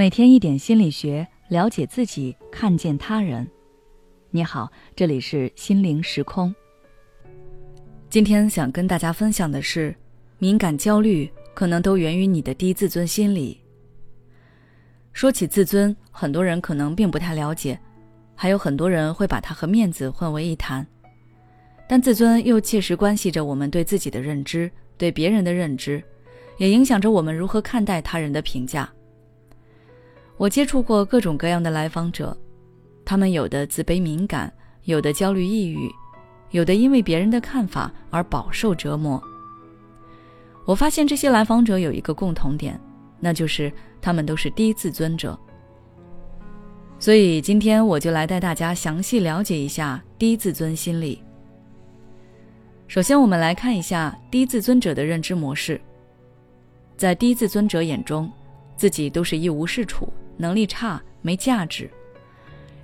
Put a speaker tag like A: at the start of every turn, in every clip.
A: 每天一点心理学，了解自己，看见他人。你好，这里是心灵时空。今天想跟大家分享的是，敏感焦虑可能都源于你的低自尊心理。说起自尊，很多人可能并不太了解，还有很多人会把它和面子混为一谈。但自尊又切实关系着我们对自己的认知，对别人的认知，也影响着我们如何看待他人的评价。我接触过各种各样的来访者，他们有的自卑敏感，有的焦虑抑郁，有的因为别人的看法而饱受折磨。我发现这些来访者有一个共同点，那就是他们都是低自尊者。所以今天我就来带大家详细了解一下低自尊心理。首先，我们来看一下低自尊者的认知模式。在低自尊者眼中，自己都是一无是处。能力差，没价值。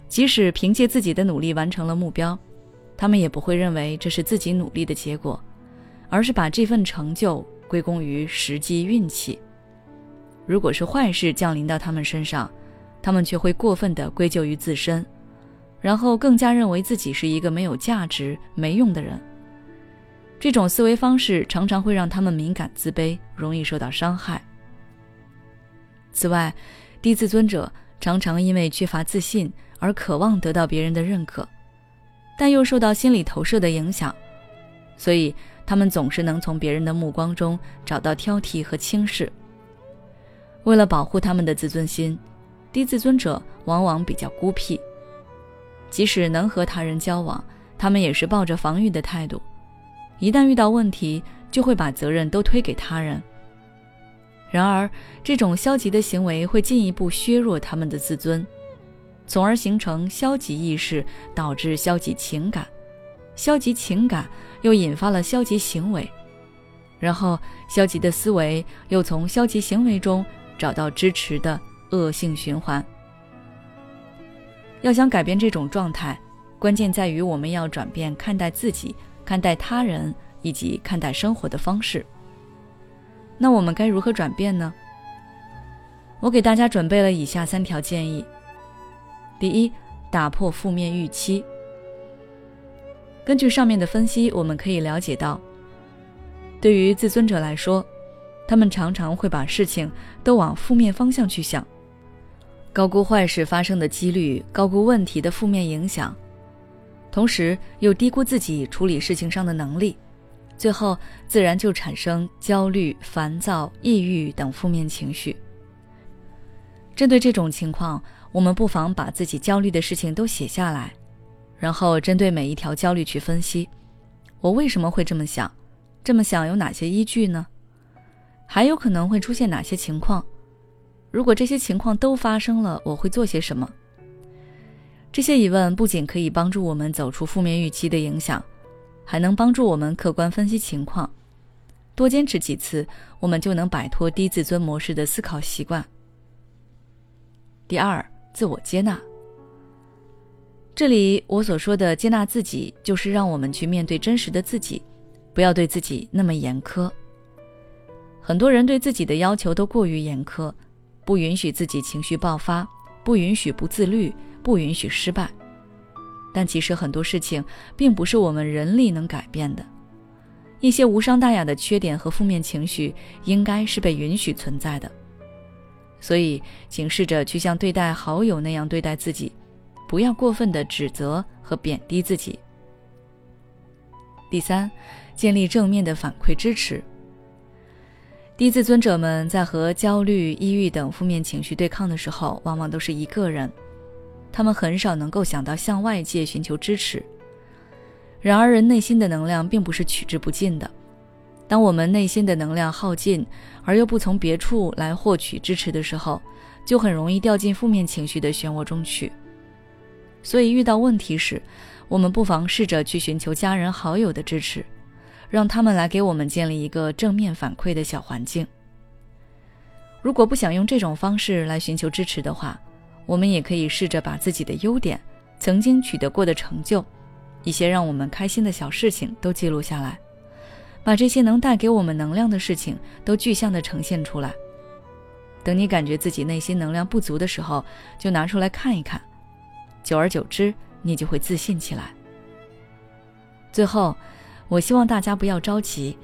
A: 即使凭借自己的努力完成了目标，他们也不会认为这是自己努力的结果，而是把这份成就归功于时机运气。如果是坏事降临到他们身上，他们却会过分的归咎于自身，然后更加认为自己是一个没有价值、没用的人。这种思维方式常常会让他们敏感、自卑，容易受到伤害。此外，低自尊者常常因为缺乏自信而渴望得到别人的认可，但又受到心理投射的影响，所以他们总是能从别人的目光中找到挑剔和轻视。为了保护他们的自尊心，低自尊者往往比较孤僻，即使能和他人交往，他们也是抱着防御的态度，一旦遇到问题，就会把责任都推给他人。然而，这种消极的行为会进一步削弱他们的自尊，从而形成消极意识，导致消极情感，消极情感又引发了消极行为，然后消极的思维又从消极行为中找到支持的恶性循环。要想改变这种状态，关键在于我们要转变看待自己、看待他人以及看待生活的方式。那我们该如何转变呢？我给大家准备了以下三条建议。第一，打破负面预期。根据上面的分析，我们可以了解到，对于自尊者来说，他们常常会把事情都往负面方向去想，高估坏事发生的几率，高估问题的负面影响，同时又低估自己处理事情上的能力。最后，自然就产生焦虑、烦躁、抑郁等负面情绪。针对这种情况，我们不妨把自己焦虑的事情都写下来，然后针对每一条焦虑去分析：我为什么会这么想？这么想有哪些依据呢？还有可能会出现哪些情况？如果这些情况都发生了，我会做些什么？这些疑问不仅可以帮助我们走出负面预期的影响。还能帮助我们客观分析情况，多坚持几次，我们就能摆脱低自尊模式的思考习惯。第二，自我接纳。这里我所说的接纳自己，就是让我们去面对真实的自己，不要对自己那么严苛。很多人对自己的要求都过于严苛，不允许自己情绪爆发，不允许不自律，不允许失败。但其实很多事情并不是我们人力能改变的，一些无伤大雅的缺点和负面情绪应该是被允许存在的。所以，请试着去像对待好友那样对待自己，不要过分的指责和贬低自己。第三，建立正面的反馈支持。低自尊者们在和焦虑、抑郁等负面情绪对抗的时候，往往都是一个人。他们很少能够想到向外界寻求支持。然而，人内心的能量并不是取之不尽的。当我们内心的能量耗尽，而又不从别处来获取支持的时候，就很容易掉进负面情绪的漩涡中去。所以，遇到问题时，我们不妨试着去寻求家人好友的支持，让他们来给我们建立一个正面反馈的小环境。如果不想用这种方式来寻求支持的话，我们也可以试着把自己的优点、曾经取得过的成就、一些让我们开心的小事情都记录下来，把这些能带给我们能量的事情都具象的呈现出来。等你感觉自己内心能量不足的时候，就拿出来看一看。久而久之，你就会自信起来。最后，我希望大家不要着急，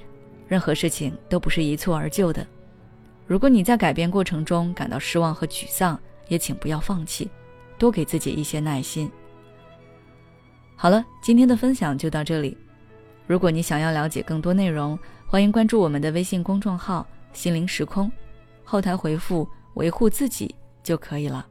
A: 任何事情都不是一蹴而就的。如果你在改变过程中感到失望和沮丧，也请不要放弃，多给自己一些耐心。好了，今天的分享就到这里。如果你想要了解更多内容，欢迎关注我们的微信公众号“心灵时空”，后台回复“维护自己”就可以了。